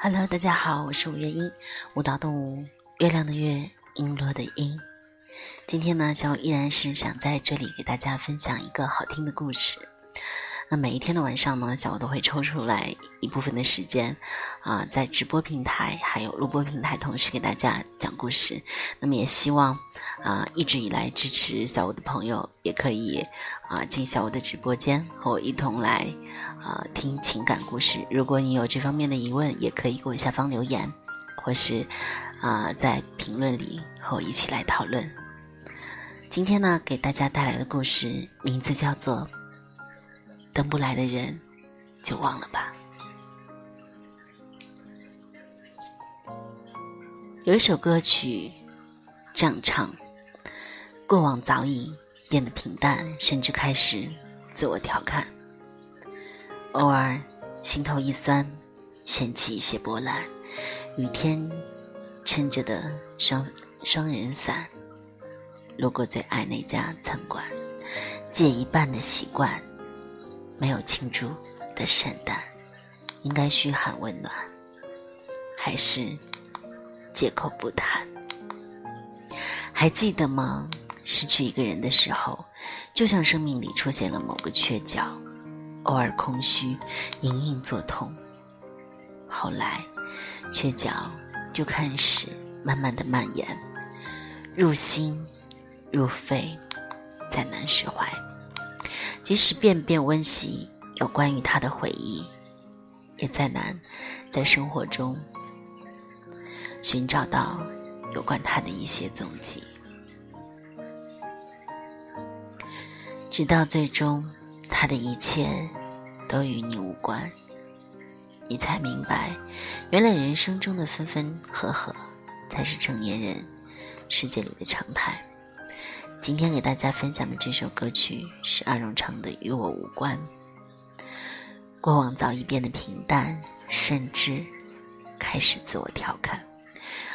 Hello，大家好，我是五月音，舞蹈动物，月亮的月，璎珞的璎。今天呢，小五依然是想在这里给大家分享一个好听的故事。那每一天的晚上呢，小五都会抽出来一部分的时间，啊，在直播平台还有录播平台同时给大家讲故事。那么也希望，啊，一直以来支持小五的朋友也可以，啊，进小五的直播间和我一同来。啊，听情感故事。如果你有这方面的疑问，也可以给我下方留言，或是啊，在评论里和我一起来讨论。今天呢，给大家带来的故事名字叫做《等不来的人就忘了吧》。有一首歌曲这样唱：过往早已变得平淡，甚至开始自我调侃。偶尔，心头一酸，掀起一些波澜。雨天撑着的双双人伞，路过最爱那家餐馆，借一半的习惯，没有庆祝的圣诞，应该嘘寒问暖，还是借口不谈？还记得吗？失去一个人的时候，就像生命里出现了某个缺角。偶尔空虚，隐隐作痛。后来，缺角就开始慢慢的蔓延，入心，入肺，再难释怀。即使遍遍温习有关于他的回忆，也再难在生活中寻找到有关他的一些踪迹。直到最终，他的一切。都与你无关，你才明白，原来人生中的分分合合，才是成年人世界里的常态。今天给大家分享的这首歌曲是阿荣唱的《与我无关》。过往早已变得平淡，甚至开始自我调侃，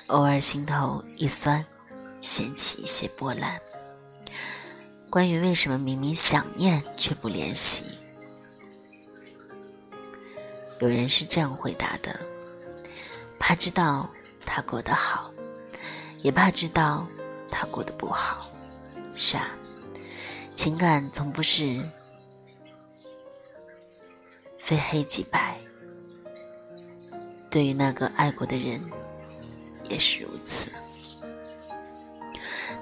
偶尔心头一酸，掀起一些波澜。关于为什么明明想念却不联系？有人是这样回答的：怕知道他过得好，也怕知道他过得不好。是啊，情感从不是非黑即白。对于那个爱过的人，也是如此。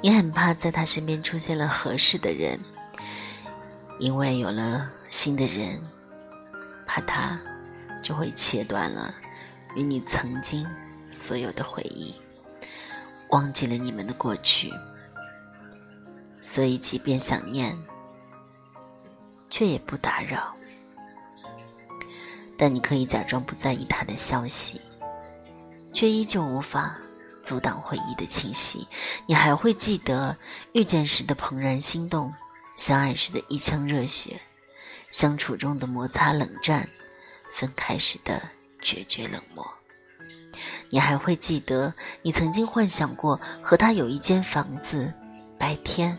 你很怕在他身边出现了合适的人，因为有了新的人，怕他。就会切断了与你曾经所有的回忆，忘记了你们的过去，所以即便想念，却也不打扰。但你可以假装不在意他的消息，却依旧无法阻挡回忆的侵袭。你还会记得遇见时的怦然心动，相爱时的一腔热血，相处中的摩擦冷战。分开时的决绝冷漠，你还会记得你曾经幻想过和他有一间房子，白天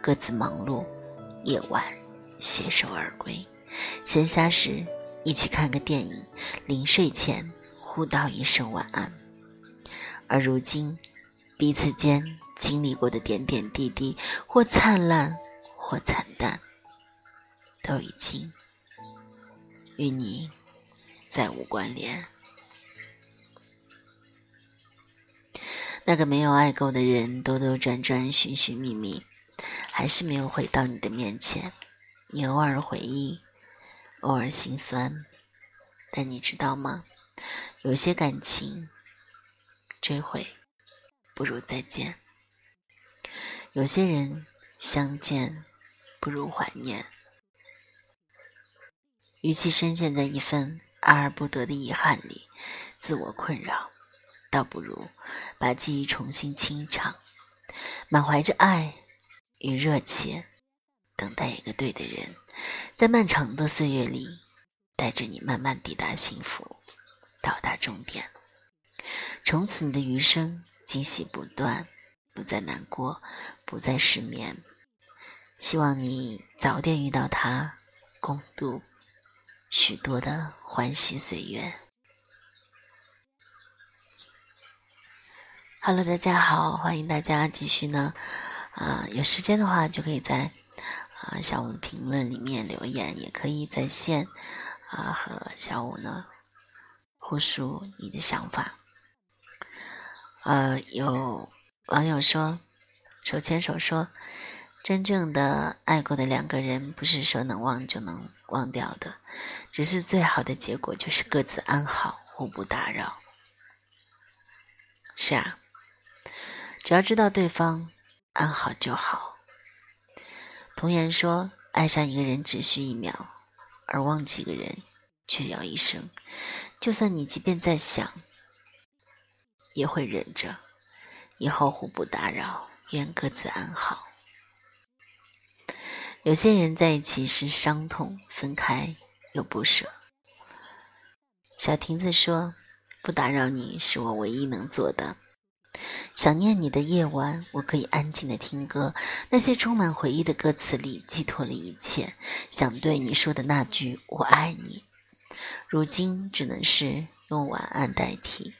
各自忙碌，夜晚携手而归，闲暇时一起看个电影，临睡前互道一声晚安。而如今，彼此间经历过的点点滴滴，或灿烂，或惨淡，都已经与你。再无关联。那个没有爱够的人，兜兜转转，寻寻觅觅，还是没有回到你的面前。你偶尔回忆，偶尔心酸，但你知道吗？有些感情，追悔不如再见；有些人，相见不如怀念。与其深陷在一份……爱而不得的遗憾里，自我困扰，倒不如把记忆重新清唱，满怀着爱与热切，等待一个对的人，在漫长的岁月里，带着你慢慢抵达幸福，到达终点。从此你的余生惊喜不断，不再难过，不再失眠。希望你早点遇到他，共度。许多的欢喜岁月。Hello，大家好，欢迎大家继续呢，啊，有时间的话就可以在啊小五评论里面留言，也可以在线啊和小五呢互述你的想法。呃，有网友说，手牵手说，真正的爱过的两个人，不是说能忘就能忘掉的，只是最好的结果就是各自安好，互不打扰。是啊。只要知道对方安好就好。童言说：“爱上一个人只需一秒，而忘记一个人却要一生。就算你即便在想，也会忍着。以后互不打扰，愿各自安好。”有些人在一起是伤痛，分开又不舍。小亭子说：“不打扰你是我唯一能做的。”想念你的夜晚，我可以安静的听歌。那些充满回忆的歌词里寄托了一切。想对你说的那句“我爱你”，如今只能是用晚安代替。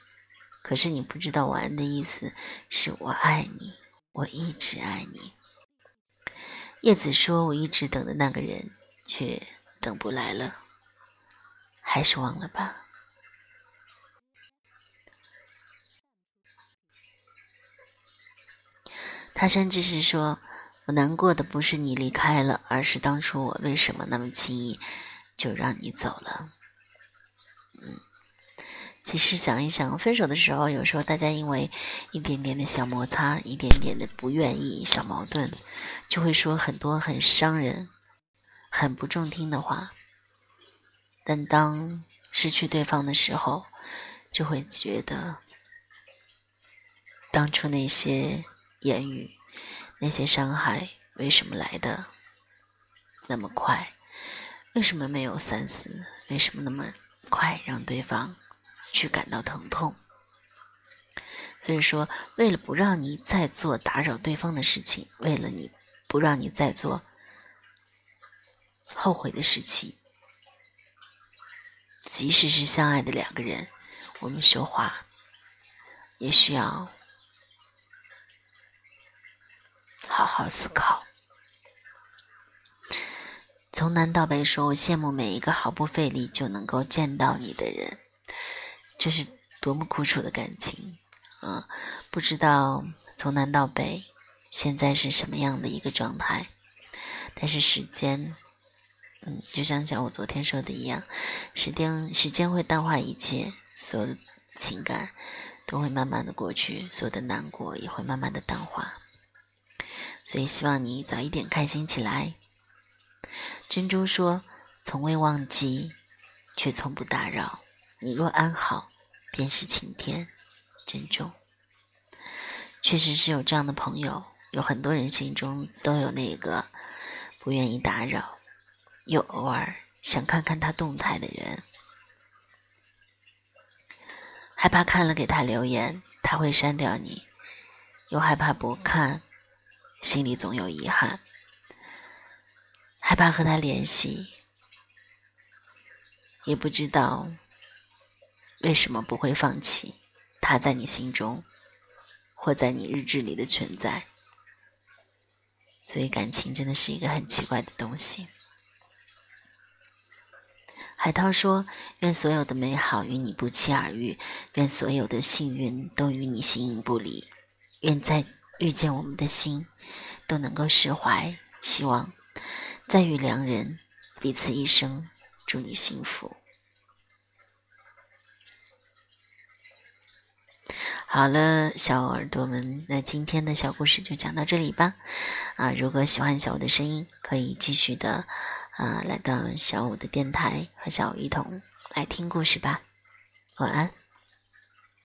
可是你不知道晚安的意思是我爱你，我一直爱你。叶子说：“我一直等的那个人，却等不来了，还是忘了吧。”他甚至是说：“我难过的不是你离开了，而是当初我为什么那么轻易就让你走了。”其实想一想，分手的时候，有时候大家因为一点点的小摩擦，一点点的不愿意、小矛盾，就会说很多很伤人、很不中听的话。但当失去对方的时候，就会觉得当初那些。言语，那些伤害为什么来的那么快？为什么没有三思？为什么那么快让对方去感到疼痛？所以说，为了不让你再做打扰对方的事情，为了你不让你再做后悔的事情，即使是相爱的两个人，我们说话也需要。好好思考。从南到北说，我羡慕每一个毫不费力就能够见到你的人，这是多么苦楚的感情啊！不知道从南到北现在是什么样的一个状态，但是时间，嗯，就像像我昨天说的一样，时间时间会淡化一切，所有的情感都会慢慢的过去，所有的难过也会慢慢的淡化。所以希望你早一点开心起来。珍珠说：“从未忘记，却从不打扰。你若安好，便是晴天。”珍重。确实是有这样的朋友，有很多人心中都有那个不愿意打扰，又偶尔想看看他动态的人，害怕看了给他留言，他会删掉你，又害怕不看。心里总有遗憾，害怕和他联系，也不知道为什么不会放弃他在你心中或在你日志里的存在。所以感情真的是一个很奇怪的东西。海涛说：“愿所有的美好与你不期而遇，愿所有的幸运都与你形影不离，愿在遇见我们的心。”都能够释怀，希望再遇良人，彼此一生，祝你幸福。好了，小耳朵们，那今天的小故事就讲到这里吧。啊，如果喜欢小五的声音，可以继续的啊来到小五的电台和小五一同来听故事吧。晚安。